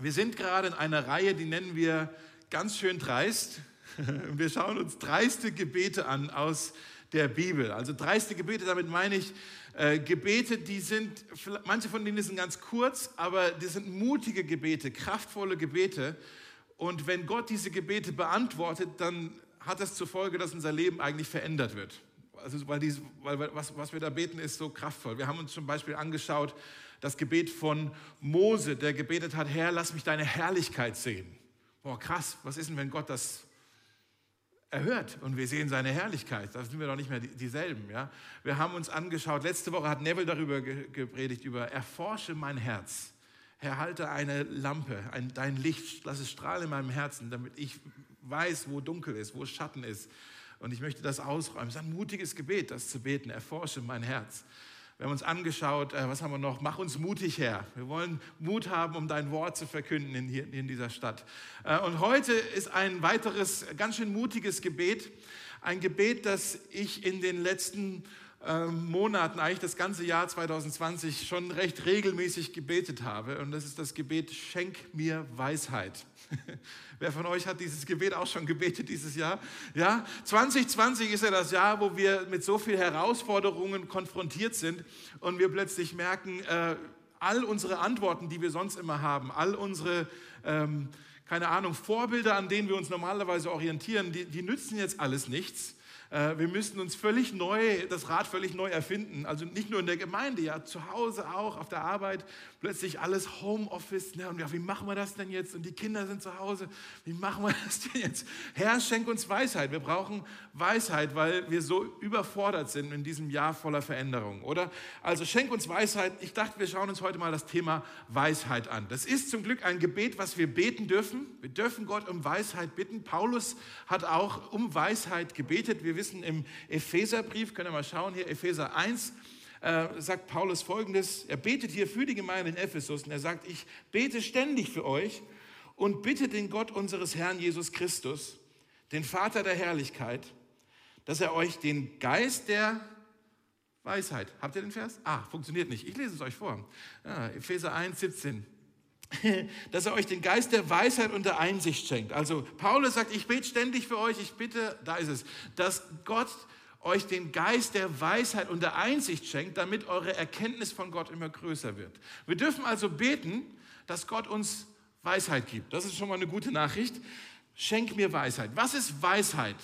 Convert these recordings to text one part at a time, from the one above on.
Wir sind gerade in einer Reihe, die nennen wir ganz schön dreist. Wir schauen uns dreiste Gebete an aus der Bibel. Also dreiste Gebete, damit meine ich äh, Gebete, die sind, manche von denen sind ganz kurz, aber die sind mutige Gebete, kraftvolle Gebete. Und wenn Gott diese Gebete beantwortet, dann hat das zur Folge, dass unser Leben eigentlich verändert wird. Also weil, dies, weil was, was wir da beten, ist so kraftvoll. Wir haben uns zum Beispiel angeschaut, das Gebet von Mose, der gebetet hat, Herr, lass mich deine Herrlichkeit sehen. Boah, krass, was ist denn, wenn Gott das erhört und wir sehen seine Herrlichkeit. Da sind wir doch nicht mehr dieselben. Ja? Wir haben uns angeschaut, letzte Woche hat Neville darüber gepredigt, über erforsche mein Herz. Herr, halte eine Lampe, ein, dein Licht, lass es strahlen in meinem Herzen, damit ich weiß, wo dunkel ist, wo Schatten ist. Und ich möchte das ausräumen. Es ist ein mutiges Gebet, das zu beten. Erforsche mein Herz. Wir haben uns angeschaut, äh, was haben wir noch? Mach uns mutig her. Wir wollen Mut haben, um dein Wort zu verkünden in, hier, in dieser Stadt. Äh, und heute ist ein weiteres, ganz schön mutiges Gebet. Ein Gebet, das ich in den letzten ähm, Monaten, eigentlich das ganze Jahr 2020, schon recht regelmäßig gebetet habe. Und das ist das Gebet, schenk mir Weisheit. Wer von euch hat dieses Gebet auch schon gebetet dieses Jahr? Ja, 2020 ist ja das Jahr, wo wir mit so vielen Herausforderungen konfrontiert sind und wir plötzlich merken, äh, all unsere Antworten, die wir sonst immer haben, all unsere, ähm, keine Ahnung, Vorbilder, an denen wir uns normalerweise orientieren, die, die nützen jetzt alles nichts. Äh, wir müssten uns völlig neu, das Rad völlig neu erfinden. Also nicht nur in der Gemeinde, ja, zu Hause auch, auf der Arbeit, plötzlich alles Homeoffice. Ne? Und ja, wie machen wir das denn jetzt? Und die Kinder sind zu Hause. Wie machen wir das denn jetzt? Herr, schenk uns Weisheit. Wir brauchen Weisheit, weil wir so überfordert sind in diesem Jahr voller Veränderung, oder? Also schenk uns Weisheit. Ich dachte, wir schauen uns heute mal das Thema Weisheit an. Das ist zum Glück ein Gebet, was wir beten dürfen. Wir dürfen Gott um Weisheit bitten. Paulus hat auch um Weisheit gebetet. Wir wissen im Epheserbrief, können wir mal schauen hier, Epheser 1, äh, sagt Paulus folgendes, er betet hier für die Gemeinde in Ephesus und er sagt, ich bete ständig für euch und bitte den Gott unseres Herrn Jesus Christus, den Vater der Herrlichkeit, dass er euch den Geist der Weisheit, habt ihr den Vers? Ah, funktioniert nicht, ich lese es euch vor. Ja, Epheser 1, 17 dass er euch den Geist der Weisheit und der Einsicht schenkt. Also Paulus sagt, ich bete ständig für euch, ich bitte, da ist es, dass Gott euch den Geist der Weisheit und der Einsicht schenkt, damit eure Erkenntnis von Gott immer größer wird. Wir dürfen also beten, dass Gott uns Weisheit gibt. Das ist schon mal eine gute Nachricht. Schenk mir Weisheit. Was ist Weisheit?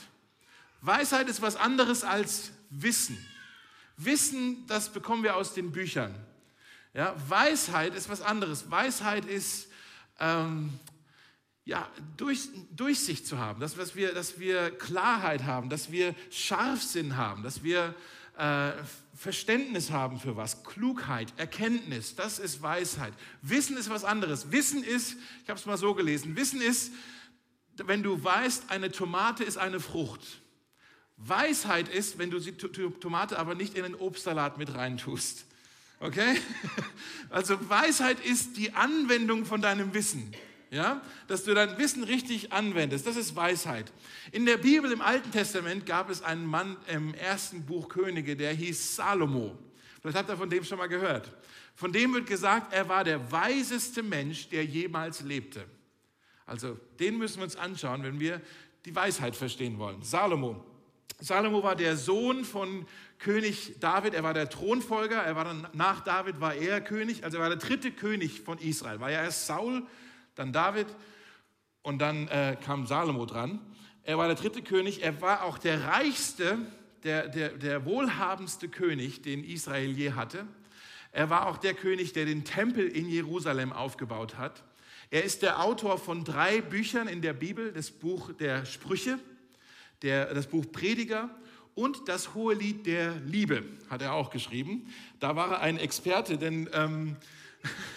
Weisheit ist was anderes als Wissen. Wissen, das bekommen wir aus den Büchern. Ja, Weisheit ist was anderes. Weisheit ist ähm, ja, durch, Durchsicht zu haben, dass, dass, wir, dass wir Klarheit haben, dass wir Scharfsinn haben, dass wir äh, Verständnis haben für was, Klugheit, Erkenntnis, das ist Weisheit. Wissen ist was anderes. Wissen ist, ich habe es mal so gelesen, Wissen ist, wenn du weißt, eine Tomate ist eine Frucht. Weisheit ist, wenn du die Tomate aber nicht in den Obstsalat mit reintust. Okay? Also Weisheit ist die Anwendung von deinem Wissen. Ja? Dass du dein Wissen richtig anwendest. Das ist Weisheit. In der Bibel im Alten Testament gab es einen Mann im ersten Buch Könige, der hieß Salomo. Vielleicht habt ihr von dem schon mal gehört. Von dem wird gesagt, er war der weiseste Mensch, der jemals lebte. Also den müssen wir uns anschauen, wenn wir die Weisheit verstehen wollen. Salomo. Salomo war der Sohn von König David, er war der Thronfolger, er war dann, nach David war er König, also er war der dritte König von Israel. War ja erst Saul, dann David und dann äh, kam Salomo dran. Er war der dritte König, er war auch der reichste, der, der, der wohlhabendste König, den Israel je hatte. Er war auch der König, der den Tempel in Jerusalem aufgebaut hat. Er ist der Autor von drei Büchern in der Bibel, das Buch der Sprüche, der, das Buch Prediger und das hohe Lied der Liebe hat er auch geschrieben. Da war er ein Experte, denn ähm,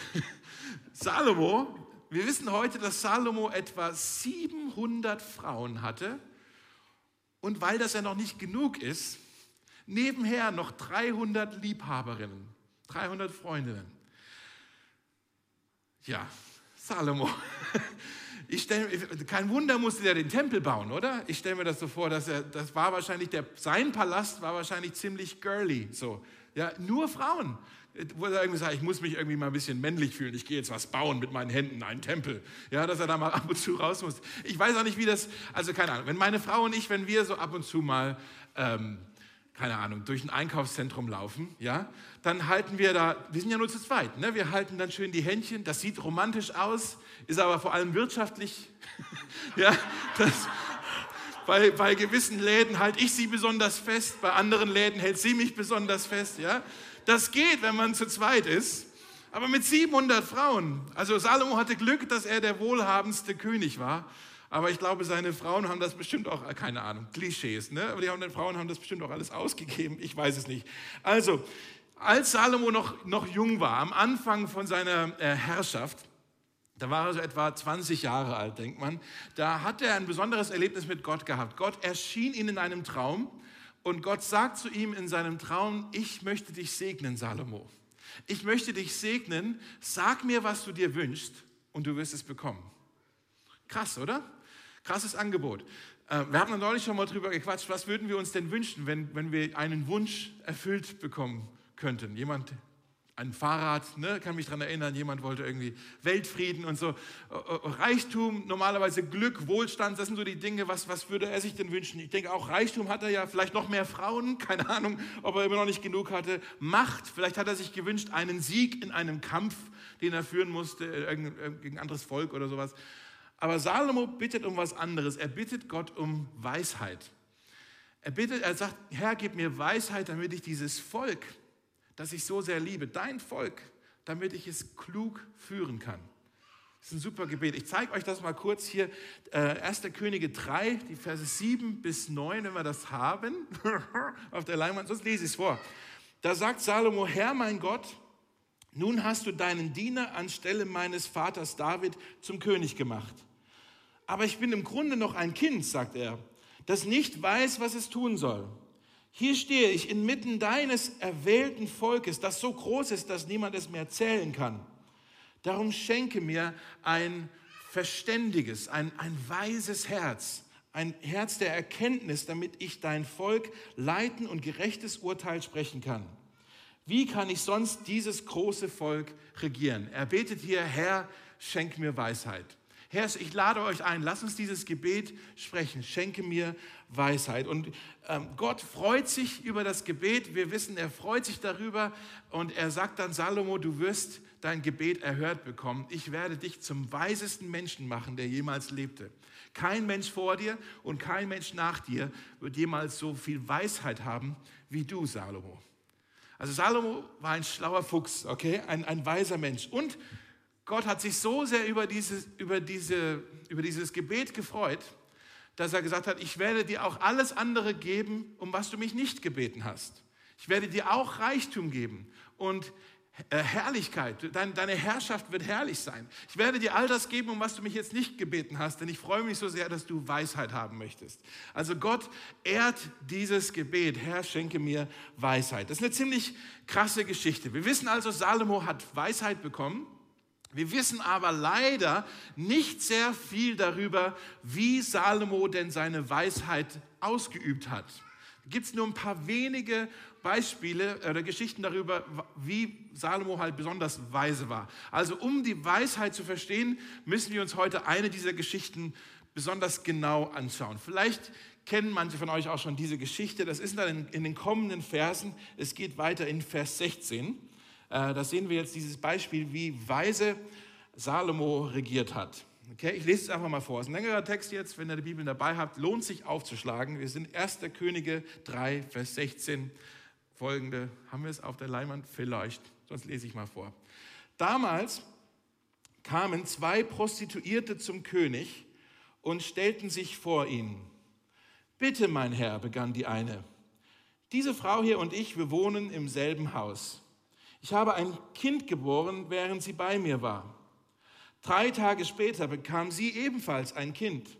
Salomo, wir wissen heute, dass Salomo etwa 700 Frauen hatte und weil das ja noch nicht genug ist, nebenher noch 300 Liebhaberinnen, 300 Freundinnen. Ja, Salomo. Ich stell, kein Wunder musste er den Tempel bauen, oder? Ich stelle mir das so vor, dass er, das war wahrscheinlich, der, sein Palast war wahrscheinlich ziemlich girly, so. Ja, nur Frauen. wo er irgendwie sagt, ich muss mich irgendwie mal ein bisschen männlich fühlen, ich gehe jetzt was bauen mit meinen Händen, einen Tempel. Ja, dass er da mal ab und zu raus muss. Ich weiß auch nicht, wie das, also keine Ahnung, wenn meine Frau und ich, wenn wir so ab und zu mal, ähm, keine Ahnung, durch ein Einkaufszentrum laufen, ja, dann halten wir da, wir sind ja nur zu zweit, ne? wir halten dann schön die Händchen, das sieht romantisch aus, ist aber vor allem wirtschaftlich, ja, das, bei, bei gewissen Läden halte ich sie besonders fest, bei anderen Läden hält sie mich besonders fest. Ja? Das geht, wenn man zu zweit ist. Aber mit 700 Frauen. Also Salomo hatte Glück, dass er der wohlhabendste König war. Aber ich glaube, seine Frauen haben das bestimmt auch, keine Ahnung, Klischees, ne? aber die haben, Frauen haben das bestimmt auch alles ausgegeben. Ich weiß es nicht. Also, als Salomo noch, noch jung war, am Anfang von seiner äh, Herrschaft, da war er so etwa 20 Jahre alt, denkt man. Da hat er ein besonderes Erlebnis mit Gott gehabt. Gott erschien ihm in einem Traum und Gott sagt zu ihm in seinem Traum, ich möchte dich segnen, Salomo. Ich möchte dich segnen, sag mir, was du dir wünschst und du wirst es bekommen. Krass, oder? Krasses Angebot. Äh, wir haben neulich schon mal drüber gequatscht, was würden wir uns denn wünschen, wenn, wenn wir einen Wunsch erfüllt bekommen könnten? Jemand ein Fahrrad, ne, kann mich daran erinnern, jemand wollte irgendwie Weltfrieden und so. Äh, äh, Reichtum, normalerweise Glück, Wohlstand, das sind so die Dinge, was, was würde er sich denn wünschen? Ich denke auch, Reichtum hat er ja, vielleicht noch mehr Frauen, keine Ahnung, ob er immer noch nicht genug hatte. Macht, vielleicht hat er sich gewünscht, einen Sieg in einem Kampf, den er führen musste, gegen anderes Volk oder sowas. Aber Salomo bittet um was anderes. Er bittet Gott um Weisheit. Er bittet, er sagt, Herr, gib mir Weisheit, damit ich dieses Volk, das ich so sehr liebe, dein Volk, damit ich es klug führen kann. Das ist ein super Gebet. Ich zeige euch das mal kurz hier. Äh, 1. Könige 3, die Verse 7 bis 9, wenn wir das haben, auf der Leinwand, sonst lese ich es vor. Da sagt Salomo, Herr mein Gott, nun hast du deinen Diener anstelle meines Vaters David zum König gemacht. Aber ich bin im Grunde noch ein Kind, sagt er, das nicht weiß, was es tun soll. Hier stehe ich inmitten deines erwählten Volkes, das so groß ist, dass niemand es mehr zählen kann. Darum schenke mir ein verständiges, ein, ein weises Herz, ein Herz der Erkenntnis, damit ich dein Volk leiten und gerechtes Urteil sprechen kann. Wie kann ich sonst dieses große Volk regieren? Er betet hier, Herr, schenk mir Weisheit. Herr, ich lade euch ein, lass uns dieses Gebet sprechen. Schenke mir Weisheit. Und ähm, Gott freut sich über das Gebet. Wir wissen, er freut sich darüber. Und er sagt dann, Salomo, du wirst dein Gebet erhört bekommen. Ich werde dich zum weisesten Menschen machen, der jemals lebte. Kein Mensch vor dir und kein Mensch nach dir wird jemals so viel Weisheit haben wie du, Salomo. Also Salomo war ein schlauer Fuchs, okay, ein, ein weiser Mensch. Und Gott hat sich so sehr über dieses, über, diese, über dieses Gebet gefreut, dass er gesagt hat, ich werde dir auch alles andere geben, um was du mich nicht gebeten hast. Ich werde dir auch Reichtum geben und äh, Herrlichkeit. Deine Herrschaft wird herrlich sein. Ich werde dir all das geben, um was du mich jetzt nicht gebeten hast, denn ich freue mich so sehr, dass du Weisheit haben möchtest. Also Gott ehrt dieses Gebet. Herr, schenke mir Weisheit. Das ist eine ziemlich krasse Geschichte. Wir wissen also, Salomo hat Weisheit bekommen. Wir wissen aber leider nicht sehr viel darüber, wie Salomo denn seine Weisheit ausgeübt hat. Gibt es nur ein paar wenige Beispiele oder Geschichten darüber, wie Salomo halt besonders weise war. Also um die Weisheit zu verstehen, müssen wir uns heute eine dieser Geschichten besonders genau anschauen. Vielleicht kennen manche von euch auch schon diese Geschichte. Das ist dann in den kommenden Versen. Es geht weiter in Vers 16. Äh, da sehen wir jetzt dieses Beispiel, wie weise Salomo regiert hat. Okay, ich lese es einfach mal vor. Es ist ein längerer Text jetzt, wenn ihr die Bibel dabei habt, lohnt sich aufzuschlagen. Wir sind 1. Könige 3, Vers 16. Folgende, haben wir es auf der Leinwand? Vielleicht, sonst lese ich mal vor. Damals kamen zwei Prostituierte zum König und stellten sich vor ihn. Bitte, mein Herr, begann die eine. Diese Frau hier und ich, wir wohnen im selben Haus. Ich habe ein Kind geboren, während sie bei mir war. Drei Tage später bekam sie ebenfalls ein Kind.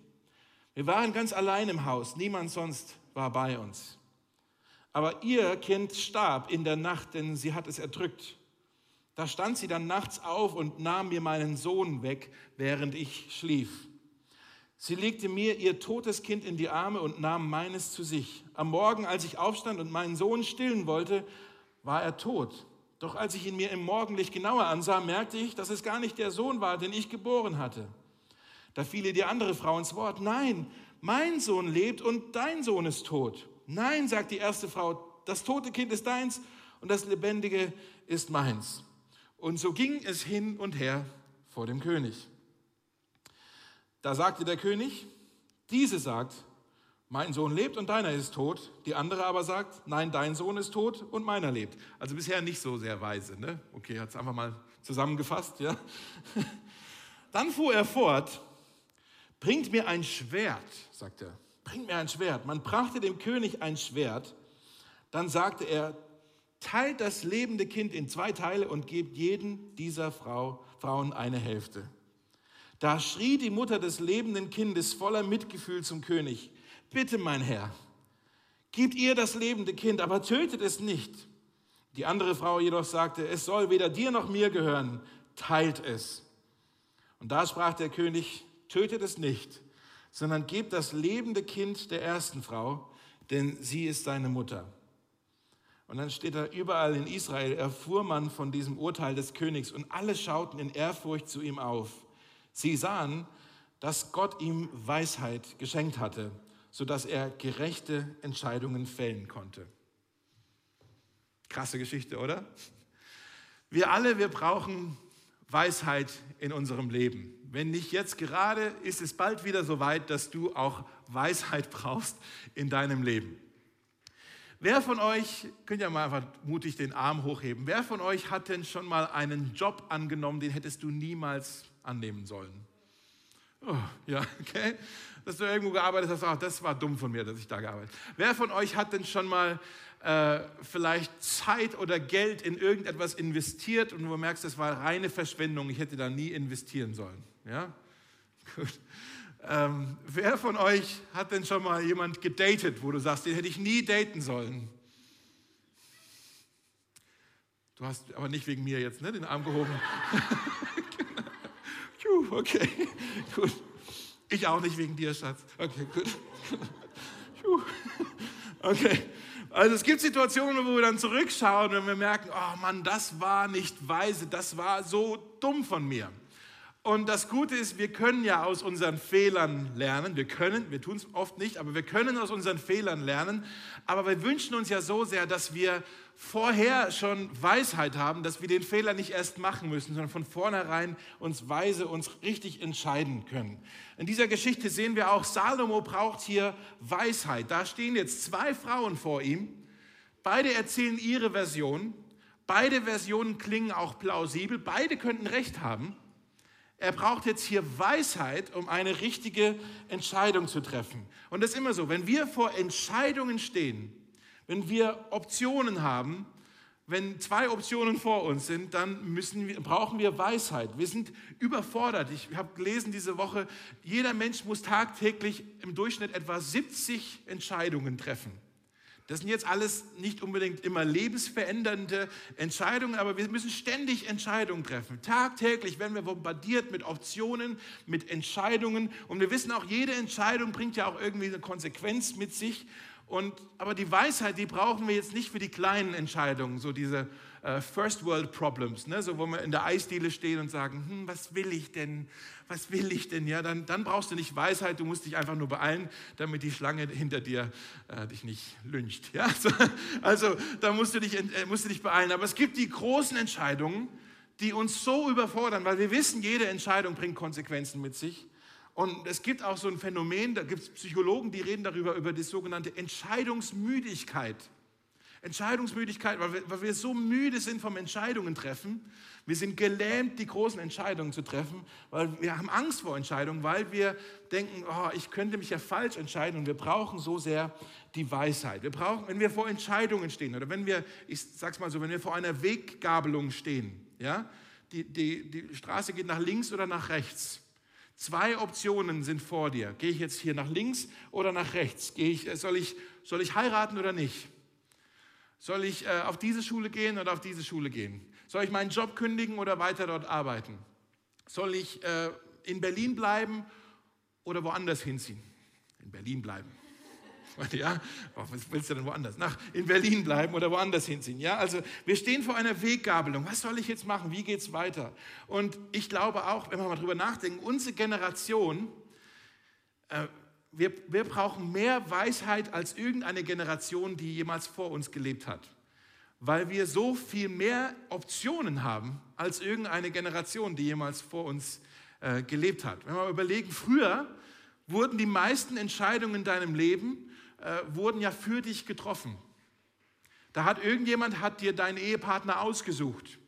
Wir waren ganz allein im Haus, niemand sonst war bei uns. Aber ihr Kind starb in der Nacht, denn sie hat es erdrückt. Da stand sie dann nachts auf und nahm mir meinen Sohn weg, während ich schlief. Sie legte mir ihr totes Kind in die Arme und nahm meines zu sich. Am Morgen, als ich aufstand und meinen Sohn stillen wollte, war er tot. Doch als ich ihn mir im Morgenlicht genauer ansah, merkte ich, dass es gar nicht der Sohn war, den ich geboren hatte. Da fiel ihr die andere Frau ins Wort. Nein, mein Sohn lebt und dein Sohn ist tot. Nein, sagt die erste Frau, das tote Kind ist deins und das lebendige ist meins. Und so ging es hin und her vor dem König. Da sagte der König, diese sagt, mein Sohn lebt und deiner ist tot. Die andere aber sagt, nein, dein Sohn ist tot und meiner lebt. Also bisher nicht so sehr weise. Ne? Okay, hat es einfach mal zusammengefasst. Ja? Dann fuhr er fort, bringt mir ein Schwert, sagt er. Bringt mir ein Schwert. Man brachte dem König ein Schwert. Dann sagte er, teilt das lebende Kind in zwei Teile und gebt jeden dieser Frau, Frauen eine Hälfte. Da schrie die Mutter des lebenden Kindes voller Mitgefühl zum König, bitte mein Herr, gebt ihr das lebende Kind, aber tötet es nicht. Die andere Frau jedoch sagte, es soll weder dir noch mir gehören, teilt es. Und da sprach der König, tötet es nicht, sondern gebt das lebende Kind der ersten Frau, denn sie ist seine Mutter. Und dann steht da, überall in Israel erfuhr man von diesem Urteil des Königs und alle schauten in Ehrfurcht zu ihm auf. Sie sahen, dass Gott ihm Weisheit geschenkt hatte, sodass er gerechte Entscheidungen fällen konnte. Krasse Geschichte, oder? Wir alle, wir brauchen Weisheit in unserem Leben. Wenn nicht jetzt gerade, ist es bald wieder so weit, dass du auch Weisheit brauchst in deinem Leben. Wer von euch, könnt ja mal einfach mutig den Arm hochheben, wer von euch hat denn schon mal einen Job angenommen, den hättest du niemals annehmen sollen? Oh, ja, okay. Dass du irgendwo gearbeitet hast, ach, das war dumm von mir, dass ich da gearbeitet habe. Wer von euch hat denn schon mal äh, vielleicht Zeit oder Geld in irgendetwas investiert und du merkst, das war reine Verschwendung, ich hätte da nie investieren sollen? Ja? Gut. Ähm, wer von euch hat denn schon mal jemand gedatet, wo du sagst, den hätte ich nie daten sollen? Du hast aber nicht wegen mir jetzt ne, den Arm gehoben. okay, gut. Ich auch nicht wegen dir, Schatz. Okay, gut. Okay. Also es gibt Situationen, wo wir dann zurückschauen und wir merken, oh Mann, das war nicht weise, das war so dumm von mir. Und das Gute ist, wir können ja aus unseren Fehlern lernen. Wir können, wir tun es oft nicht, aber wir können aus unseren Fehlern lernen. Aber wir wünschen uns ja so sehr, dass wir vorher schon Weisheit haben, dass wir den Fehler nicht erst machen müssen, sondern von vornherein uns weise, uns richtig entscheiden können. In dieser Geschichte sehen wir auch, Salomo braucht hier Weisheit. Da stehen jetzt zwei Frauen vor ihm. Beide erzählen ihre Version. Beide Versionen klingen auch plausibel. Beide könnten recht haben. Er braucht jetzt hier Weisheit, um eine richtige Entscheidung zu treffen. Und das ist immer so, wenn wir vor Entscheidungen stehen, wenn wir Optionen haben, wenn zwei Optionen vor uns sind, dann wir, brauchen wir Weisheit. Wir sind überfordert. Ich habe gelesen diese Woche, jeder Mensch muss tagtäglich im Durchschnitt etwa 70 Entscheidungen treffen. Das sind jetzt alles nicht unbedingt immer lebensverändernde Entscheidungen, aber wir müssen ständig Entscheidungen treffen. Tagtäglich werden wir bombardiert mit Optionen, mit Entscheidungen. Und wir wissen auch, jede Entscheidung bringt ja auch irgendwie eine Konsequenz mit sich. Und, aber die Weisheit, die brauchen wir jetzt nicht für die kleinen Entscheidungen, so diese äh, First World Problems, ne? so wo wir in der Eisdiele stehen und sagen, hm, was will ich denn, was will ich denn, ja, dann, dann brauchst du nicht Weisheit, du musst dich einfach nur beeilen, damit die Schlange hinter dir äh, dich nicht lyncht, ja, so, also da musst du, dich, äh, musst du dich beeilen, aber es gibt die großen Entscheidungen, die uns so überfordern, weil wir wissen, jede Entscheidung bringt Konsequenzen mit sich. Und es gibt auch so ein Phänomen, da gibt es Psychologen, die reden darüber, über die sogenannte Entscheidungsmüdigkeit. Entscheidungsmüdigkeit, weil wir, weil wir so müde sind vom Entscheidungen treffen. Wir sind gelähmt, die großen Entscheidungen zu treffen, weil wir haben Angst vor Entscheidungen, weil wir denken, oh, ich könnte mich ja falsch entscheiden und wir brauchen so sehr die Weisheit. Wir brauchen, wenn wir vor Entscheidungen stehen oder wenn wir, ich sag's mal so, wenn wir vor einer Weggabelung stehen, ja, die, die, die Straße geht nach links oder nach rechts. Zwei Optionen sind vor dir. Gehe ich jetzt hier nach links oder nach rechts? Gehe ich, soll, ich, soll ich heiraten oder nicht? Soll ich äh, auf diese Schule gehen oder auf diese Schule gehen? Soll ich meinen Job kündigen oder weiter dort arbeiten? Soll ich äh, in Berlin bleiben oder woanders hinziehen? In Berlin bleiben. Ja, willst du denn woanders? Nach, in Berlin bleiben oder woanders hinziehen. Ja, also wir stehen vor einer Weggabelung. Was soll ich jetzt machen? Wie geht es weiter? Und ich glaube auch, wenn wir mal drüber nachdenken, unsere Generation, äh, wir, wir brauchen mehr Weisheit als irgendeine Generation, die jemals vor uns gelebt hat. Weil wir so viel mehr Optionen haben als irgendeine Generation, die jemals vor uns äh, gelebt hat. Wenn wir überlegen, früher wurden die meisten Entscheidungen in deinem Leben äh, wurden ja für dich getroffen. Da hat irgendjemand hat dir deinen Ehepartner ausgesucht.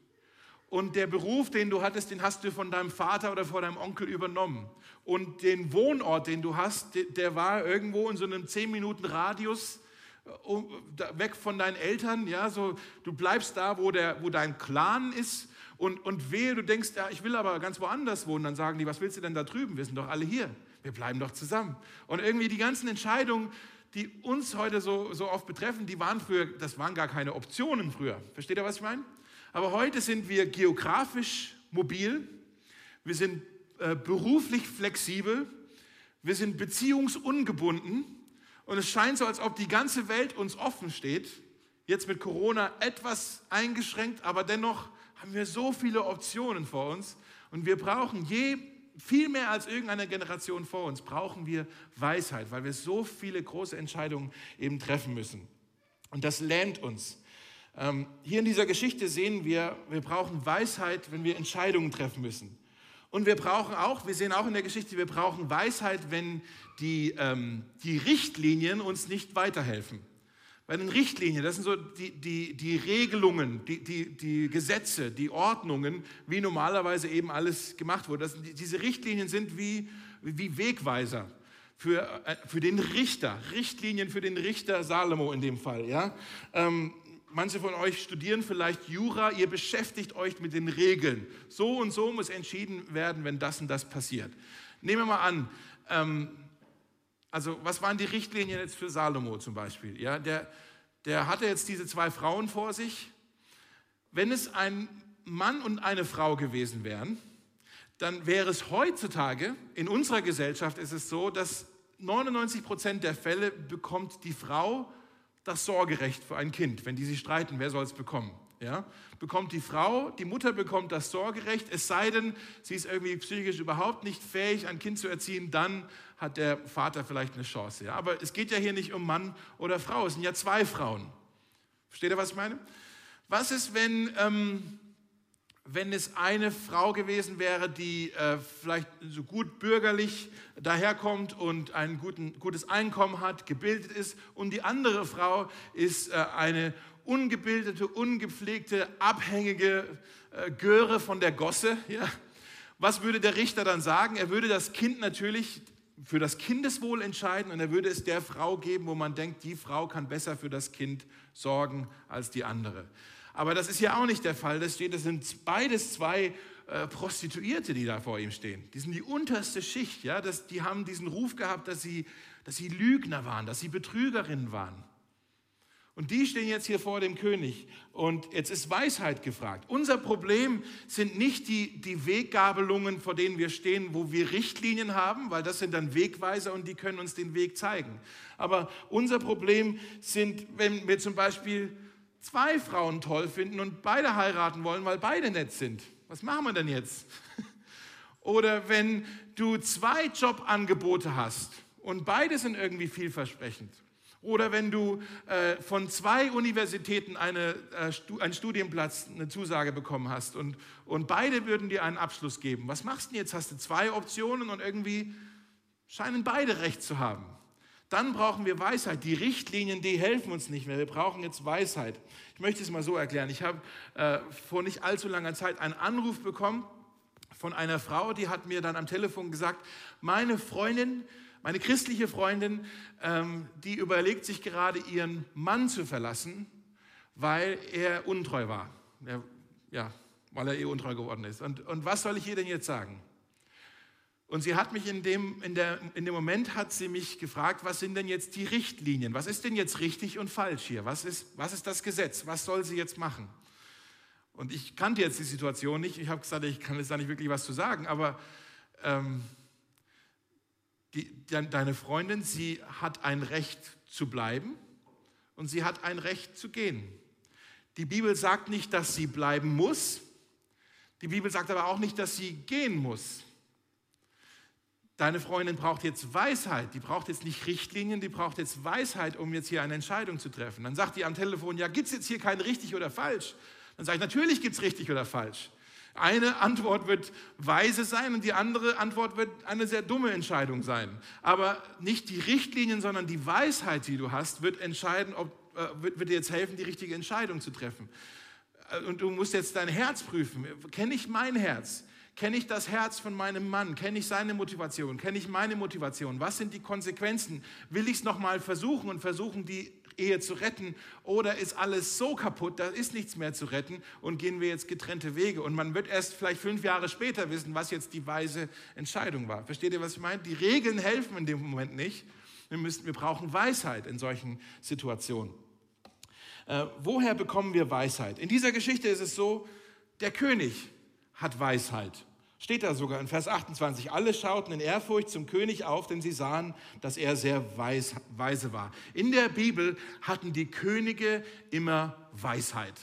Und der Beruf, den du hattest, den hast du von deinem Vater oder von deinem Onkel übernommen. Und den Wohnort, den du hast, der war irgendwo in so einem 10 Minuten Radius äh, weg von deinen Eltern. Ja, so, du bleibst da, wo, der, wo dein Clan ist. Und, und wehe, du denkst, ja, ich will aber ganz woanders wohnen. Dann sagen die, was willst du denn da drüben? Wir sind doch alle hier. Wir bleiben doch zusammen. Und irgendwie die ganzen Entscheidungen, die uns heute so, so oft betreffen, die waren früher, das waren gar keine Optionen früher. Versteht ihr, was ich meine? Aber heute sind wir geografisch mobil, wir sind äh, beruflich flexibel, wir sind beziehungsungebunden und es scheint so, als ob die ganze Welt uns offen steht. Jetzt mit Corona etwas eingeschränkt, aber dennoch haben wir so viele Optionen vor uns und wir brauchen je viel mehr als irgendeine Generation vor uns brauchen wir Weisheit, weil wir so viele große Entscheidungen eben treffen müssen. Und das lähmt uns. Ähm, hier in dieser Geschichte sehen wir, wir brauchen Weisheit, wenn wir Entscheidungen treffen müssen. Und wir brauchen auch, wir sehen auch in der Geschichte, wir brauchen Weisheit, wenn die, ähm, die Richtlinien uns nicht weiterhelfen. Bei den Richtlinien, das sind so die, die, die Regelungen, die, die, die Gesetze, die Ordnungen, wie normalerweise eben alles gemacht wurde. Das, diese Richtlinien sind wie, wie Wegweiser für, äh, für den Richter, Richtlinien für den Richter Salomo in dem Fall. Ja? Ähm, manche von euch studieren vielleicht Jura, ihr beschäftigt euch mit den Regeln. So und so muss entschieden werden, wenn das und das passiert. Nehmen wir mal an, ähm, also was waren die Richtlinien jetzt für Salomo zum Beispiel? Ja, der, der hatte jetzt diese zwei Frauen vor sich. Wenn es ein Mann und eine Frau gewesen wären, dann wäre es heutzutage, in unserer Gesellschaft ist es so, dass 99 Prozent der Fälle bekommt die Frau das Sorgerecht für ein Kind. Wenn die sich streiten, wer soll es bekommen? Ja? Bekommt die Frau, die Mutter bekommt das Sorgerecht, es sei denn, sie ist irgendwie psychisch überhaupt nicht fähig, ein Kind zu erziehen, dann hat der Vater vielleicht eine Chance. Ja? Aber es geht ja hier nicht um Mann oder Frau, es sind ja zwei Frauen. Versteht ihr, was ich meine? Was ist, wenn, ähm, wenn es eine Frau gewesen wäre, die äh, vielleicht so gut bürgerlich daherkommt und ein guten, gutes Einkommen hat, gebildet ist, und die andere Frau ist äh, eine ungebildete, ungepflegte, abhängige äh, Göre von der Gosse? Ja? Was würde der Richter dann sagen? Er würde das Kind natürlich für das Kindeswohl entscheiden und er würde es der Frau geben, wo man denkt, die Frau kann besser für das Kind sorgen als die andere. Aber das ist ja auch nicht der Fall. Das sind beides zwei äh, Prostituierte, die da vor ihm stehen. Die sind die unterste Schicht. Ja? Das, die haben diesen Ruf gehabt, dass sie, dass sie Lügner waren, dass sie Betrügerinnen waren. Und die stehen jetzt hier vor dem König. Und jetzt ist Weisheit gefragt. Unser Problem sind nicht die, die Weggabelungen, vor denen wir stehen, wo wir Richtlinien haben, weil das sind dann Wegweiser und die können uns den Weg zeigen. Aber unser Problem sind, wenn wir zum Beispiel zwei Frauen toll finden und beide heiraten wollen, weil beide nett sind. Was machen wir denn jetzt? Oder wenn du zwei Jobangebote hast und beide sind irgendwie vielversprechend. Oder wenn du äh, von zwei Universitäten eine, äh, einen Studienplatz, eine Zusage bekommen hast und, und beide würden dir einen Abschluss geben. Was machst du denn jetzt? Hast du zwei Optionen und irgendwie scheinen beide recht zu haben. Dann brauchen wir Weisheit. Die Richtlinien, die helfen uns nicht mehr. Wir brauchen jetzt Weisheit. Ich möchte es mal so erklären. Ich habe äh, vor nicht allzu langer Zeit einen Anruf bekommen von einer Frau, die hat mir dann am Telefon gesagt, meine Freundin, meine christliche Freundin, ähm, die überlegt sich gerade, ihren Mann zu verlassen, weil er untreu war. Er, ja, weil er eh untreu geworden ist. Und, und was soll ich ihr denn jetzt sagen? Und sie hat mich in dem, in, der, in dem Moment hat sie mich gefragt, was sind denn jetzt die Richtlinien? Was ist denn jetzt richtig und falsch hier? Was ist, was ist das Gesetz? Was soll sie jetzt machen? Und ich kannte jetzt die Situation nicht. Ich habe gesagt, ich kann jetzt da nicht wirklich was zu sagen, aber ähm, die, deine Freundin, sie hat ein Recht zu bleiben und sie hat ein Recht zu gehen. Die Bibel sagt nicht, dass sie bleiben muss. Die Bibel sagt aber auch nicht, dass sie gehen muss. Deine Freundin braucht jetzt Weisheit, die braucht jetzt nicht Richtlinien, die braucht jetzt Weisheit, um jetzt hier eine Entscheidung zu treffen. Dann sagt die am Telefon, ja, gibt es jetzt hier kein richtig oder falsch? Dann sage ich, natürlich gibt es richtig oder falsch. Eine Antwort wird weise sein und die andere Antwort wird eine sehr dumme Entscheidung sein. Aber nicht die Richtlinien, sondern die Weisheit, die du hast, wird entscheiden, ob, äh, wird, wird dir jetzt helfen, die richtige Entscheidung zu treffen. Äh, und du musst jetzt dein Herz prüfen. Kenne ich mein Herz? Kenne ich das Herz von meinem Mann? Kenne ich seine Motivation? Kenne ich meine Motivation? Was sind die Konsequenzen? Will ich es nochmal versuchen und versuchen, die Ehe zu retten? Oder ist alles so kaputt, da ist nichts mehr zu retten und gehen wir jetzt getrennte Wege? Und man wird erst vielleicht fünf Jahre später wissen, was jetzt die weise Entscheidung war. Versteht ihr, was ich meine? Die Regeln helfen in dem Moment nicht. Wir, müssen, wir brauchen Weisheit in solchen Situationen. Äh, woher bekommen wir Weisheit? In dieser Geschichte ist es so, der König hat Weisheit. Steht da sogar in Vers 28. Alle schauten in Ehrfurcht zum König auf, denn sie sahen, dass er sehr weis, weise war. In der Bibel hatten die Könige immer Weisheit.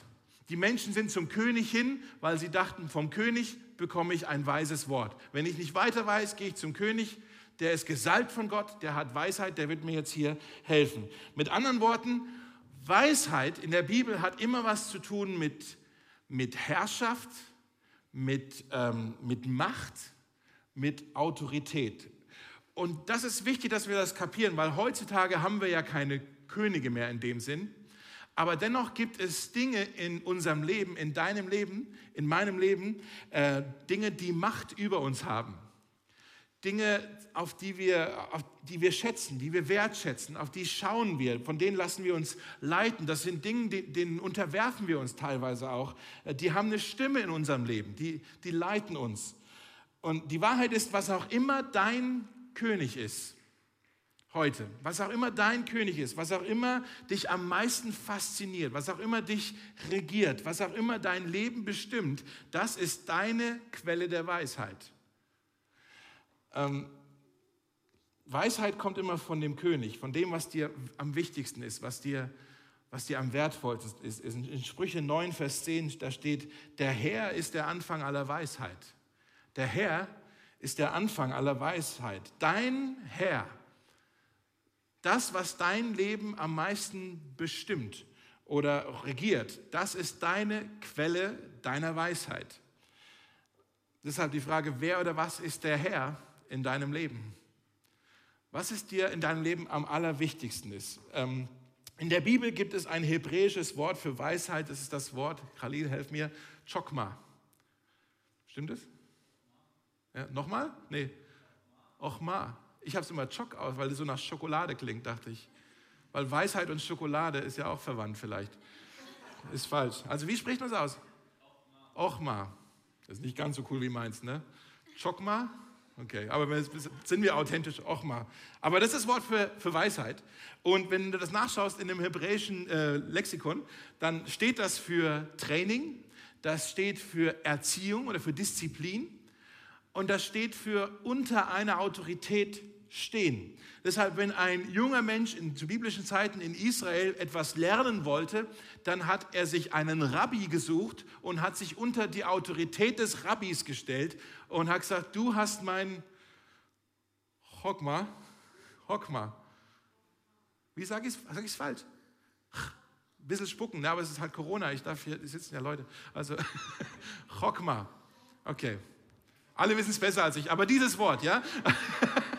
Die Menschen sind zum König hin, weil sie dachten, vom König bekomme ich ein weises Wort. Wenn ich nicht weiter weiß, gehe ich zum König. Der ist gesalbt von Gott, der hat Weisheit, der wird mir jetzt hier helfen. Mit anderen Worten, Weisheit in der Bibel hat immer was zu tun mit, mit Herrschaft, mit, ähm, mit Macht, mit Autorität. Und das ist wichtig, dass wir das kapieren, weil heutzutage haben wir ja keine Könige mehr in dem Sinn. Aber dennoch gibt es Dinge in unserem Leben, in deinem Leben, in meinem Leben, äh, Dinge, die Macht über uns haben. Dinge, auf die, wir, auf die wir schätzen, die wir wertschätzen, auf die schauen wir, von denen lassen wir uns leiten. Das sind Dinge, denen unterwerfen wir uns teilweise auch. Äh, die haben eine Stimme in unserem Leben, die, die leiten uns. Und die Wahrheit ist, was auch immer dein König ist, heute, was auch immer dein König ist, was auch immer dich am meisten fasziniert, was auch immer dich regiert, was auch immer dein Leben bestimmt, das ist deine Quelle der Weisheit. Ähm, Weisheit kommt immer von dem König, von dem, was dir am wichtigsten ist, was dir, was dir am wertvollsten ist. In Sprüche 9, Vers 10, da steht, der Herr ist der Anfang aller Weisheit. Der Herr ist der Anfang aller Weisheit. Dein Herr, das, was dein Leben am meisten bestimmt oder regiert, das ist deine Quelle deiner Weisheit. Deshalb die Frage, wer oder was ist der Herr? In deinem Leben? Was ist dir in deinem Leben am allerwichtigsten ist? Ähm, in der Bibel gibt es ein hebräisches Wort für Weisheit, das ist das Wort, Khalil, helf mir, Chokma. Stimmt es? Ja, Nochmal? Nee. Ochma. Ich habe es immer Chok aus, weil es so nach Schokolade klingt, dachte ich. Weil Weisheit und Schokolade ist ja auch verwandt vielleicht. Ist falsch. Also wie spricht man es aus? Ochma. Das ist nicht ganz so cool wie meins, ne? Chokma? Okay, aber sind wir authentisch auch mal. Aber das ist das Wort für, für Weisheit. Und wenn du das nachschaust in dem hebräischen äh, Lexikon, dann steht das für Training, das steht für Erziehung oder für Disziplin und das steht für unter einer Autorität stehen. Deshalb, wenn ein junger Mensch in, zu biblischen Zeiten in Israel etwas lernen wollte, dann hat er sich einen Rabbi gesucht und hat sich unter die Autorität des Rabbis gestellt und hat gesagt, du hast mein Chokma, Chokma. Wie sage ich es sag falsch? Ein bisschen spucken, ne, aber es ist halt Corona, ich darf hier, sitzen ja Leute. Also, Chokma. Okay. Alle wissen es besser als ich, aber dieses Wort, ja?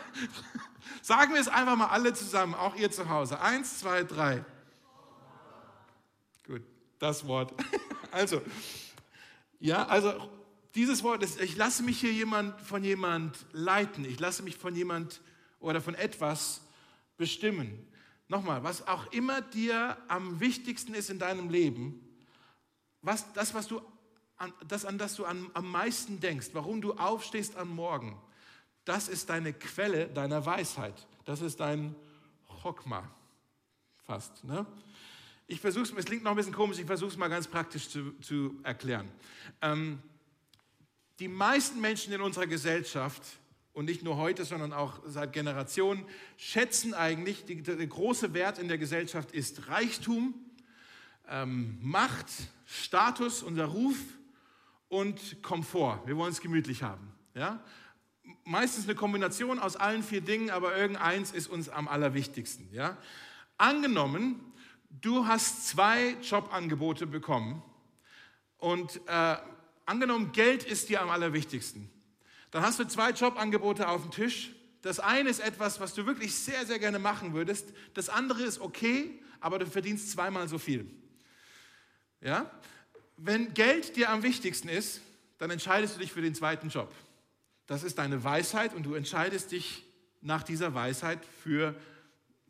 Sagen wir es einfach mal alle zusammen, auch ihr zu Hause. Eins, zwei, drei. Gut, das Wort. Also, ja, also dieses Wort ist, ich lasse mich hier jemand, von jemand leiten. Ich lasse mich von jemand oder von etwas bestimmen. Nochmal, was auch immer dir am wichtigsten ist in deinem Leben, was, das, was du, an, das, an das du an, am meisten denkst, warum du aufstehst am Morgen, das ist deine Quelle deiner Weisheit. Das ist dein Chokma. Fast. Ne? Ich versuche es, es klingt noch ein bisschen komisch, ich versuche es mal ganz praktisch zu, zu erklären. Ähm, die meisten Menschen in unserer Gesellschaft und nicht nur heute, sondern auch seit Generationen, schätzen eigentlich, die, der große Wert in der Gesellschaft ist Reichtum, ähm, Macht, Status, unser Ruf und Komfort. Wir wollen es gemütlich haben. Ja? Meistens eine Kombination aus allen vier Dingen, aber irgendeins ist uns am allerwichtigsten. Ja? Angenommen, du hast zwei Jobangebote bekommen und äh, angenommen, Geld ist dir am allerwichtigsten. Dann hast du zwei Jobangebote auf dem Tisch. Das eine ist etwas, was du wirklich sehr, sehr gerne machen würdest. Das andere ist okay, aber du verdienst zweimal so viel. Ja? Wenn Geld dir am wichtigsten ist, dann entscheidest du dich für den zweiten Job. Das ist deine Weisheit und du entscheidest dich nach dieser Weisheit für,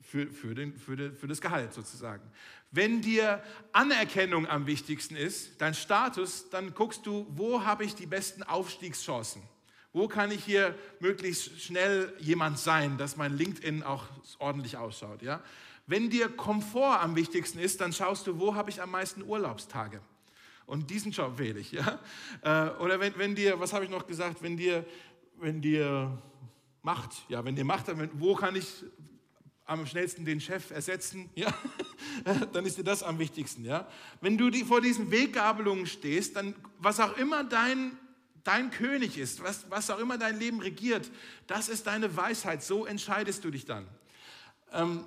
für, für, den, für, den, für das Gehalt sozusagen. Wenn dir Anerkennung am wichtigsten ist, dein Status, dann guckst du, wo habe ich die besten Aufstiegschancen? Wo kann ich hier möglichst schnell jemand sein, dass mein LinkedIn auch ordentlich ausschaut? Ja? Wenn dir Komfort am wichtigsten ist, dann schaust du, wo habe ich am meisten Urlaubstage? Und diesen Job wähle ich. Ja? Äh, oder wenn, wenn dir, was habe ich noch gesagt, wenn dir, wenn dir Macht, ja, wenn dir Macht, wo kann ich am schnellsten den Chef ersetzen, ja, dann ist dir das am wichtigsten, ja. Wenn du die, vor diesen Weggabelungen stehst, dann was auch immer dein, dein König ist, was, was auch immer dein Leben regiert, das ist deine Weisheit, so entscheidest du dich dann. Ähm,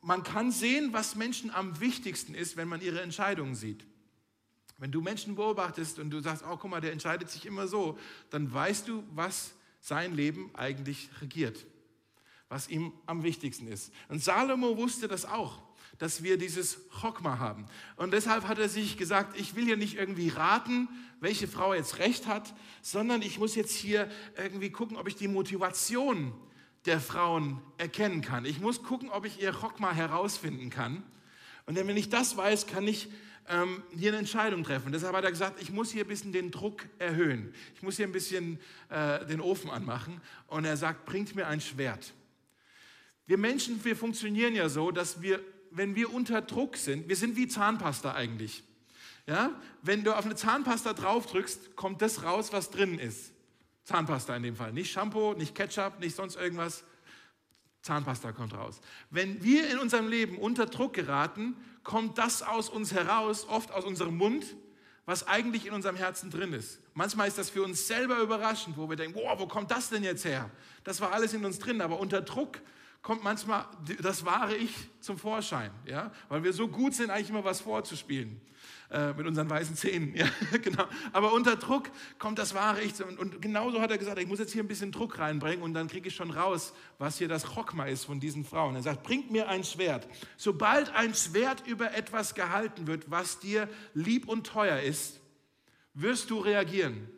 man kann sehen, was Menschen am wichtigsten ist, wenn man ihre Entscheidungen sieht. Wenn du Menschen beobachtest und du sagst, oh guck mal, der entscheidet sich immer so, dann weißt du, was sein Leben eigentlich regiert was ihm am wichtigsten ist. Und Salomo wusste das auch, dass wir dieses Chokma haben. Und deshalb hat er sich gesagt, ich will hier nicht irgendwie raten, welche Frau jetzt recht hat, sondern ich muss jetzt hier irgendwie gucken, ob ich die Motivation der Frauen erkennen kann. Ich muss gucken, ob ich ihr Chokma herausfinden kann. Und wenn ich das weiß, kann ich ähm, hier eine Entscheidung treffen. Deshalb hat er gesagt, ich muss hier ein bisschen den Druck erhöhen. Ich muss hier ein bisschen äh, den Ofen anmachen. Und er sagt, bringt mir ein Schwert. Wir Menschen, wir funktionieren ja so, dass wir, wenn wir unter Druck sind, wir sind wie Zahnpasta eigentlich. Ja? Wenn du auf eine Zahnpasta draufdrückst, kommt das raus, was drin ist. Zahnpasta in dem Fall. Nicht Shampoo, nicht Ketchup, nicht sonst irgendwas. Zahnpasta kommt raus. Wenn wir in unserem Leben unter Druck geraten, kommt das aus uns heraus, oft aus unserem Mund, was eigentlich in unserem Herzen drin ist. Manchmal ist das für uns selber überraschend, wo wir denken, wow, wo kommt das denn jetzt her? Das war alles in uns drin, aber unter Druck kommt manchmal das wahre Ich zum Vorschein, ja? weil wir so gut sind, eigentlich immer was vorzuspielen äh, mit unseren weißen Zähnen. Ja? genau. Aber unter Druck kommt das wahre Ich. Und, und genauso hat er gesagt, ich muss jetzt hier ein bisschen Druck reinbringen und dann kriege ich schon raus, was hier das Chokma ist von diesen Frauen. Er sagt, bringt mir ein Schwert. Sobald ein Schwert über etwas gehalten wird, was dir lieb und teuer ist, wirst du reagieren.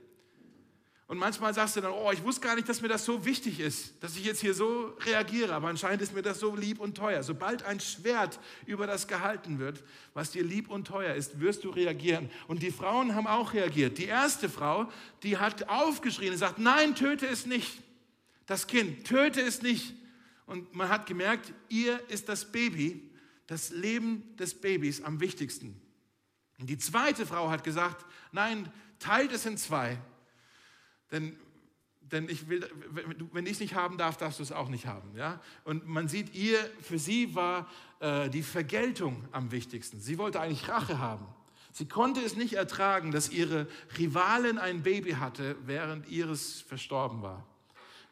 Und manchmal sagst du dann, oh, ich wusste gar nicht, dass mir das so wichtig ist, dass ich jetzt hier so reagiere, aber anscheinend ist mir das so lieb und teuer. Sobald ein Schwert über das gehalten wird, was dir lieb und teuer ist, wirst du reagieren. Und die Frauen haben auch reagiert. Die erste Frau, die hat aufgeschrien und sagt, nein, töte es nicht. Das Kind, töte es nicht. Und man hat gemerkt, ihr ist das Baby, das Leben des Babys am wichtigsten. Und die zweite Frau hat gesagt, nein, teilt es in zwei denn, denn ich will, wenn ich es nicht haben darf, darfst du es auch nicht haben. Ja? Und man sieht, ihr, für sie war äh, die Vergeltung am wichtigsten. Sie wollte eigentlich Rache haben. Sie konnte es nicht ertragen, dass ihre Rivalin ein Baby hatte, während ihres verstorben war.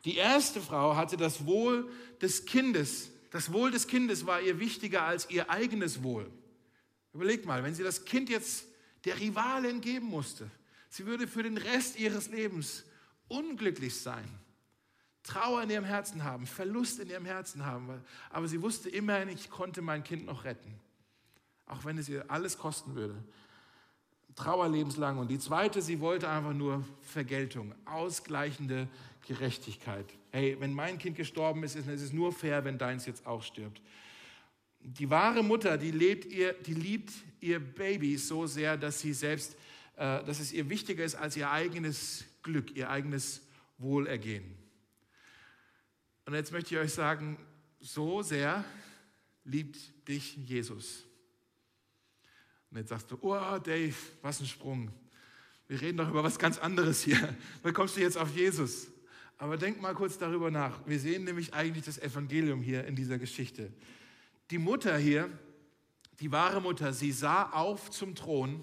Die erste Frau hatte das Wohl des Kindes. Das Wohl des Kindes war ihr wichtiger als ihr eigenes Wohl. Überlegt mal, wenn sie das Kind jetzt der Rivalin geben musste, sie würde für den Rest ihres Lebens unglücklich sein, Trauer in ihrem Herzen haben, Verlust in ihrem Herzen haben. Aber sie wusste immerhin, ich konnte mein Kind noch retten. Auch wenn es ihr alles kosten würde. Trauer lebenslang. Und die zweite, sie wollte einfach nur Vergeltung, ausgleichende Gerechtigkeit. Hey, wenn mein Kind gestorben ist, ist es nur fair, wenn deins jetzt auch stirbt. Die wahre Mutter, die, lebt ihr, die liebt ihr Baby so sehr, dass sie selbst, äh, dass es ihr wichtiger ist als ihr eigenes Glück, ihr eigenes Wohlergehen. Und jetzt möchte ich euch sagen, so sehr liebt dich Jesus. Und jetzt sagst du, oh Dave, was ein Sprung. Wir reden doch über was ganz anderes hier. Dann kommst du jetzt auf Jesus. Aber denk mal kurz darüber nach. Wir sehen nämlich eigentlich das Evangelium hier in dieser Geschichte. Die Mutter hier, die wahre Mutter, sie sah auf zum Thron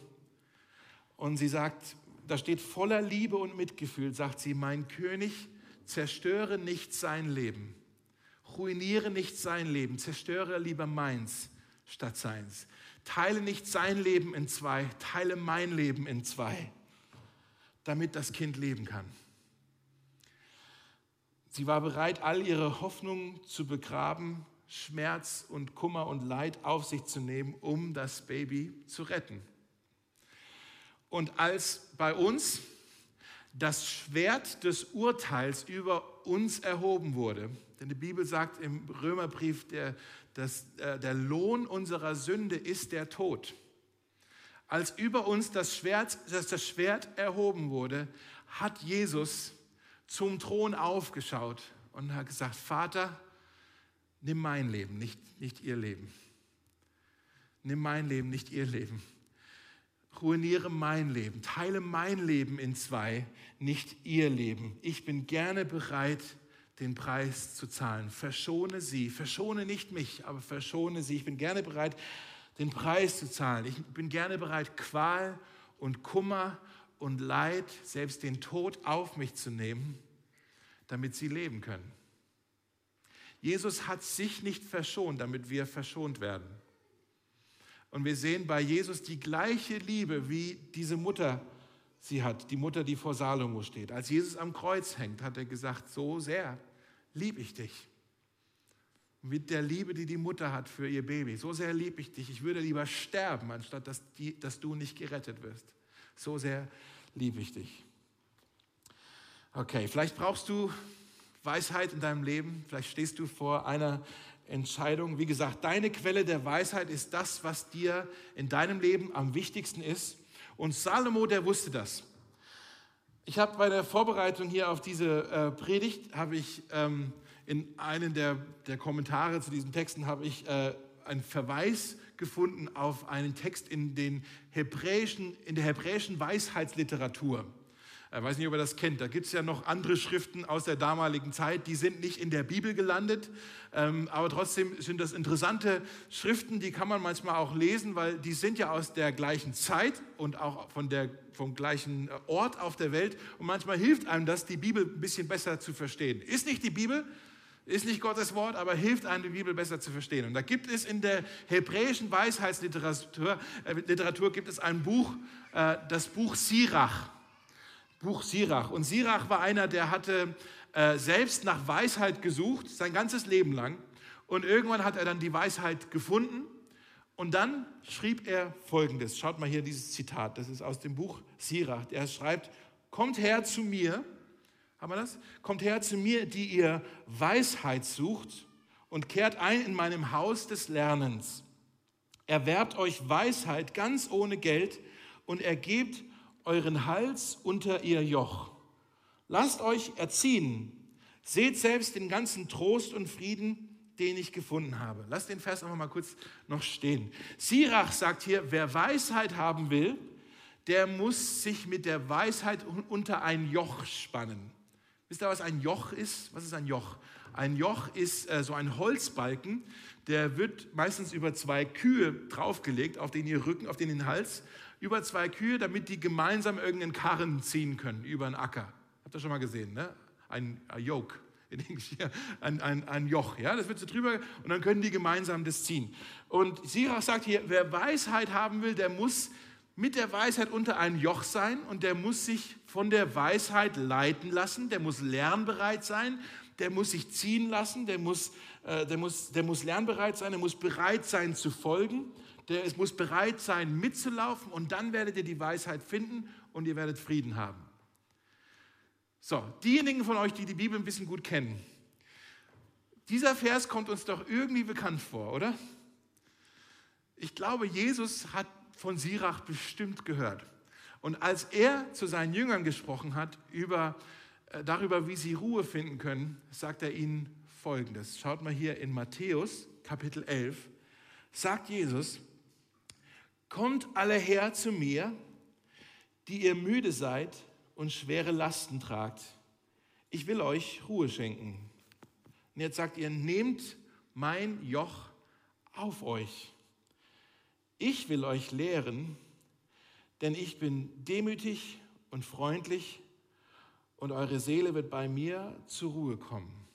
und sie sagt, da steht voller Liebe und Mitgefühl, sagt sie, mein König, zerstöre nicht sein Leben, ruiniere nicht sein Leben, zerstöre lieber meins statt seins. Teile nicht sein Leben in zwei, teile mein Leben in zwei, damit das Kind leben kann. Sie war bereit, all ihre Hoffnungen zu begraben, Schmerz und Kummer und Leid auf sich zu nehmen, um das Baby zu retten. Und als bei uns das Schwert des Urteils über uns erhoben wurde, denn die Bibel sagt im Römerbrief, der, dass, äh, der Lohn unserer Sünde ist der Tod. Als über uns das Schwert, dass das Schwert erhoben wurde, hat Jesus zum Thron aufgeschaut und hat gesagt, Vater, nimm mein Leben, nicht, nicht ihr Leben. Nimm mein Leben, nicht ihr Leben. Ruiniere mein Leben, teile mein Leben in zwei, nicht ihr Leben. Ich bin gerne bereit, den Preis zu zahlen. Verschone sie, verschone nicht mich, aber verschone sie. Ich bin gerne bereit, den Preis zu zahlen. Ich bin gerne bereit, Qual und Kummer und Leid, selbst den Tod auf mich zu nehmen, damit sie leben können. Jesus hat sich nicht verschont, damit wir verschont werden. Und wir sehen bei Jesus die gleiche Liebe, wie diese Mutter sie hat, die Mutter, die vor Salomo steht. Als Jesus am Kreuz hängt, hat er gesagt, so sehr liebe ich dich. Mit der Liebe, die die Mutter hat für ihr Baby. So sehr liebe ich dich. Ich würde lieber sterben, anstatt dass, die, dass du nicht gerettet wirst. So sehr liebe ich dich. Okay, vielleicht brauchst du Weisheit in deinem Leben. Vielleicht stehst du vor einer Entscheidung. Wie gesagt, deine Quelle der Weisheit ist das, was dir in deinem Leben am wichtigsten ist. Und Salomo, der wusste das. Ich habe bei der Vorbereitung hier auf diese äh, Predigt, habe ich ähm, in einem der, der, Kommentare zu diesen Texten, habe ich äh, einen Verweis gefunden auf einen Text in, den hebräischen, in der hebräischen Weisheitsliteratur. Ich weiß nicht, ob ihr das kennt. Da gibt es ja noch andere Schriften aus der damaligen Zeit, die sind nicht in der Bibel gelandet, ähm, aber trotzdem sind das interessante Schriften, die kann man manchmal auch lesen, weil die sind ja aus der gleichen Zeit und auch von der, vom gleichen Ort auf der Welt. Und manchmal hilft einem das, die Bibel ein bisschen besser zu verstehen. Ist nicht die Bibel, ist nicht Gottes Wort, aber hilft einem, die Bibel besser zu verstehen. Und da gibt es in der hebräischen Weisheitsliteratur äh, Literatur gibt es ein Buch, äh, das Buch Sirach. Buch Sirach. Und Sirach war einer, der hatte äh, selbst nach Weisheit gesucht, sein ganzes Leben lang. Und irgendwann hat er dann die Weisheit gefunden. Und dann schrieb er Folgendes. Schaut mal hier dieses Zitat. Das ist aus dem Buch Sirach. Er schreibt, kommt her zu mir. Haben wir das? Kommt her zu mir, die ihr Weisheit sucht und kehrt ein in meinem Haus des Lernens. Erwerbt euch Weisheit ganz ohne Geld und ergebt euren Hals unter ihr Joch. Lasst euch erziehen. Seht selbst den ganzen Trost und Frieden, den ich gefunden habe. Lasst den Vers einfach mal kurz noch stehen. Sirach sagt hier, wer Weisheit haben will, der muss sich mit der Weisheit unter ein Joch spannen. Wisst ihr, was ein Joch ist? Was ist ein Joch? Ein Joch ist äh, so ein Holzbalken, der wird meistens über zwei Kühe draufgelegt, auf den ihr Rücken, auf den Hals über zwei Kühe, damit die gemeinsam irgendeinen Karren ziehen können über einen Acker. Habt ihr schon mal gesehen, ne? Ein, ein Yoke, ein, ein, ein Joch. Ja? Das wird so drüber und dann können die gemeinsam das ziehen. Und Sirach sagt hier, wer Weisheit haben will, der muss mit der Weisheit unter ein Joch sein und der muss sich von der Weisheit leiten lassen, der muss lernbereit sein, der muss sich ziehen lassen, der muss, äh, der muss, der muss lernbereit sein, der muss bereit sein zu folgen der es muss bereit sein, mitzulaufen und dann werdet ihr die Weisheit finden und ihr werdet Frieden haben. So, diejenigen von euch, die die Bibel ein bisschen gut kennen, dieser Vers kommt uns doch irgendwie bekannt vor, oder? Ich glaube, Jesus hat von Sirach bestimmt gehört. Und als er zu seinen Jüngern gesprochen hat über, äh, darüber, wie sie Ruhe finden können, sagt er ihnen Folgendes. Schaut mal hier in Matthäus Kapitel 11, sagt Jesus, Kommt alle her zu mir, die ihr müde seid und schwere Lasten tragt. ich will euch Ruhe schenken. Und jetzt sagt ihr, nehmt mein Joch auf euch. Ich will euch lehren, denn ich bin demütig und freundlich und eure Seele wird bei mir zur Ruhe kommen.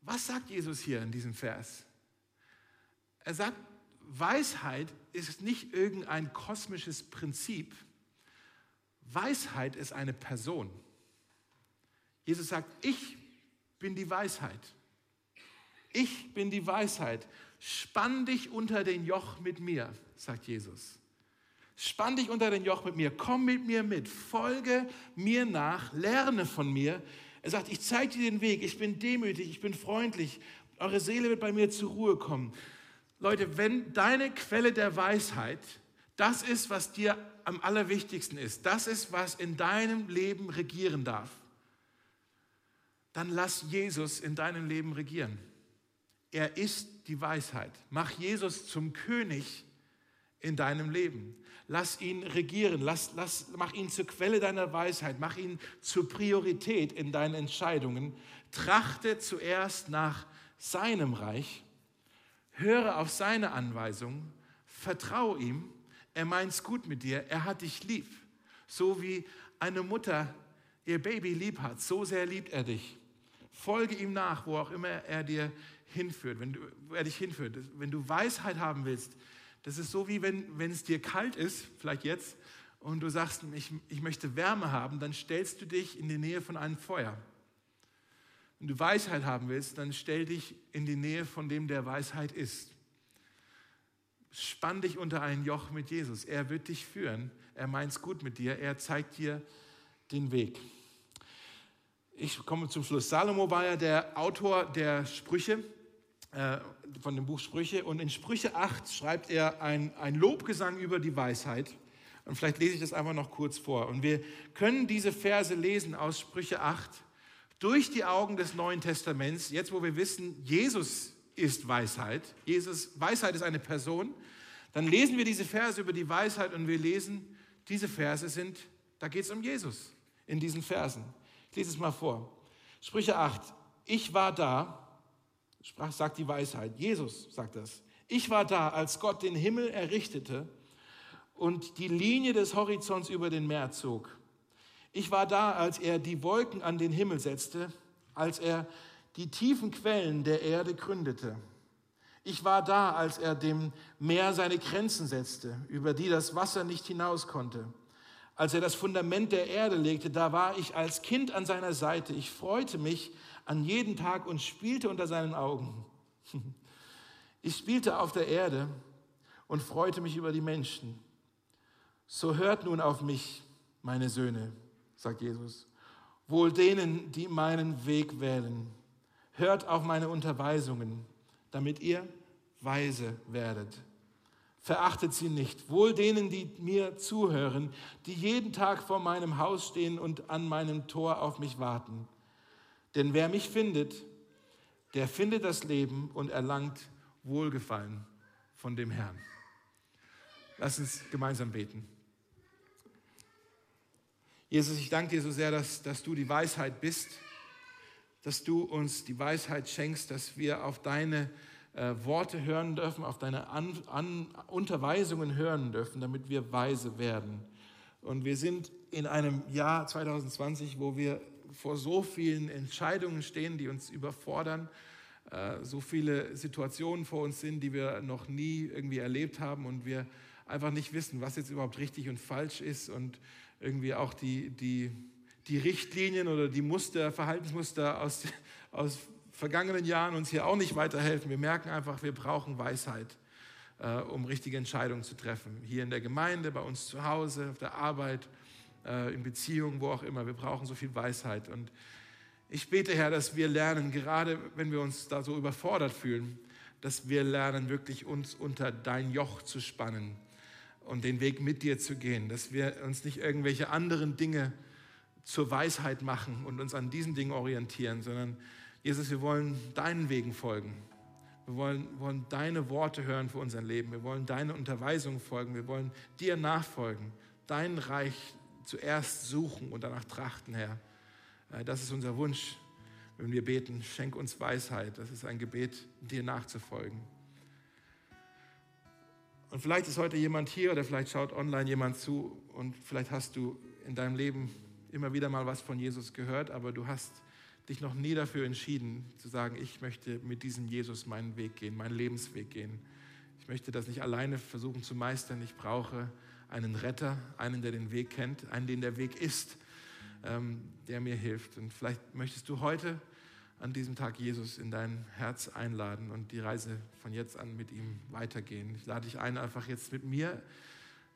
Was sagt Jesus hier in diesem Vers? Er sagt, Weisheit ist nicht irgendein kosmisches Prinzip. Weisheit ist eine Person. Jesus sagt, ich bin die Weisheit. Ich bin die Weisheit. Spann dich unter den Joch mit mir, sagt Jesus. Spann dich unter den Joch mit mir, komm mit mir mit, folge mir nach, lerne von mir. Er sagt, ich zeige dir den Weg, ich bin demütig, ich bin freundlich, eure Seele wird bei mir zur Ruhe kommen. Leute, wenn deine Quelle der Weisheit das ist, was dir am allerwichtigsten ist, das ist, was in deinem Leben regieren darf, dann lass Jesus in deinem Leben regieren. Er ist die Weisheit. Mach Jesus zum König in deinem Leben. Lass ihn regieren, lass, lass, mach ihn zur Quelle deiner Weisheit, mach ihn zur Priorität in deinen Entscheidungen. Trachte zuerst nach seinem Reich, höre auf seine Anweisungen, vertraue ihm, er meint es gut mit dir, er hat dich lieb. So wie eine Mutter ihr Baby lieb hat, so sehr liebt er dich. Folge ihm nach, wo auch immer er dir hinführt, wenn du, er dich hinführt. Wenn du Weisheit haben willst, das ist so wie wenn, wenn es dir kalt ist, vielleicht jetzt, und du sagst, ich, ich möchte Wärme haben, dann stellst du dich in die Nähe von einem Feuer. Wenn du Weisheit haben willst, dann stell dich in die Nähe von dem, der Weisheit ist. Spann dich unter ein Joch mit Jesus. Er wird dich führen. Er meint es gut mit dir. Er zeigt dir den Weg. Ich komme zum Schluss. Salomo war ja der Autor der Sprüche äh, von dem Buch Sprüche. Und in Sprüche 8 schreibt er ein, ein Lobgesang über die Weisheit. Und vielleicht lese ich das einfach noch kurz vor. Und wir können diese Verse lesen aus Sprüche 8 durch die Augen des Neuen Testaments, jetzt wo wir wissen, Jesus ist Weisheit. Jesus, Weisheit ist eine Person. Dann lesen wir diese Verse über die Weisheit und wir lesen, diese Verse sind, da geht es um Jesus in diesen Versen. Ich lese es mal vor. Sprüche 8. Ich war da, sprach, sagt die Weisheit. Jesus sagt das. Ich war da, als Gott den Himmel errichtete und die Linie des Horizonts über den Meer zog. Ich war da, als er die Wolken an den Himmel setzte, als er die tiefen Quellen der Erde gründete. Ich war da, als er dem Meer seine Grenzen setzte, über die das Wasser nicht hinaus konnte. Als er das Fundament der Erde legte, da war ich als Kind an seiner Seite. Ich freute mich an jeden Tag und spielte unter seinen Augen. Ich spielte auf der Erde und freute mich über die Menschen. So hört nun auf mich, meine Söhne, sagt Jesus. Wohl denen, die meinen Weg wählen. Hört auf meine Unterweisungen, damit ihr weise werdet. Verachtet sie nicht. Wohl denen, die mir zuhören, die jeden Tag vor meinem Haus stehen und an meinem Tor auf mich warten. Denn wer mich findet, der findet das Leben und erlangt Wohlgefallen von dem Herrn. Lass uns gemeinsam beten. Jesus, ich danke dir so sehr, dass, dass du die Weisheit bist, dass du uns die Weisheit schenkst, dass wir auf deine äh, Worte hören dürfen, auf deine An An Unterweisungen hören dürfen, damit wir weise werden. Und wir sind in einem Jahr 2020, wo wir vor so vielen Entscheidungen stehen, die uns überfordern, äh, so viele Situationen vor uns sind, die wir noch nie irgendwie erlebt haben und wir einfach nicht wissen, was jetzt überhaupt richtig und falsch ist und irgendwie auch die, die, die Richtlinien oder die Muster, Verhaltensmuster aus, aus vergangenen Jahren uns hier auch nicht weiterhelfen. Wir merken einfach, wir brauchen Weisheit, äh, um richtige Entscheidungen zu treffen. Hier in der Gemeinde, bei uns zu Hause, auf der Arbeit, äh, in Beziehungen, wo auch immer. Wir brauchen so viel Weisheit. Und ich bete, Herr, dass wir lernen, gerade wenn wir uns da so überfordert fühlen, dass wir lernen, wirklich uns unter dein Joch zu spannen und den Weg mit dir zu gehen, dass wir uns nicht irgendwelche anderen Dinge zur Weisheit machen und uns an diesen Dingen orientieren, sondern Jesus, wir wollen deinen Wegen folgen. Wir wollen, wollen deine Worte hören für unser Leben. Wir wollen deine Unterweisung folgen. Wir wollen dir nachfolgen, dein Reich zuerst suchen und danach trachten, Herr. Äh, das ist unser Wunsch, wenn wir beten. Schenk uns Weisheit. Das ist ein Gebet, dir nachzufolgen. Und vielleicht ist heute jemand hier oder vielleicht schaut online jemand zu und vielleicht hast du in deinem Leben immer wieder mal was von Jesus gehört, aber du hast dich noch nie dafür entschieden zu sagen, ich möchte mit diesem Jesus meinen Weg gehen, meinen Lebensweg gehen. Ich möchte das nicht alleine versuchen zu meistern. Ich brauche einen Retter, einen, der den Weg kennt, einen, den der Weg ist, ähm, der mir hilft. Und vielleicht möchtest du heute an diesem Tag Jesus in dein Herz einladen und die Reise von jetzt an mit ihm weitergehen. Ich lade dich ein, einfach jetzt mit mir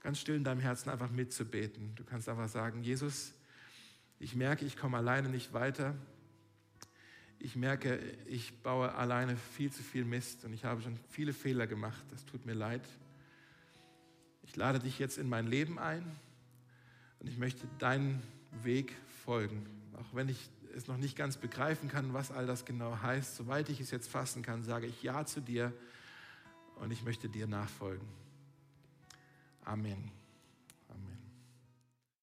ganz still in deinem Herzen einfach mitzubeten. Du kannst einfach sagen, Jesus, ich merke, ich komme alleine nicht weiter. Ich merke, ich baue alleine viel zu viel Mist und ich habe schon viele Fehler gemacht. Das tut mir leid. Ich lade dich jetzt in mein Leben ein und ich möchte deinen Weg folgen. Auch wenn ich es noch nicht ganz begreifen kann, was all das genau heißt, soweit ich es jetzt fassen kann, sage ich Ja zu dir und ich möchte dir nachfolgen. Amen.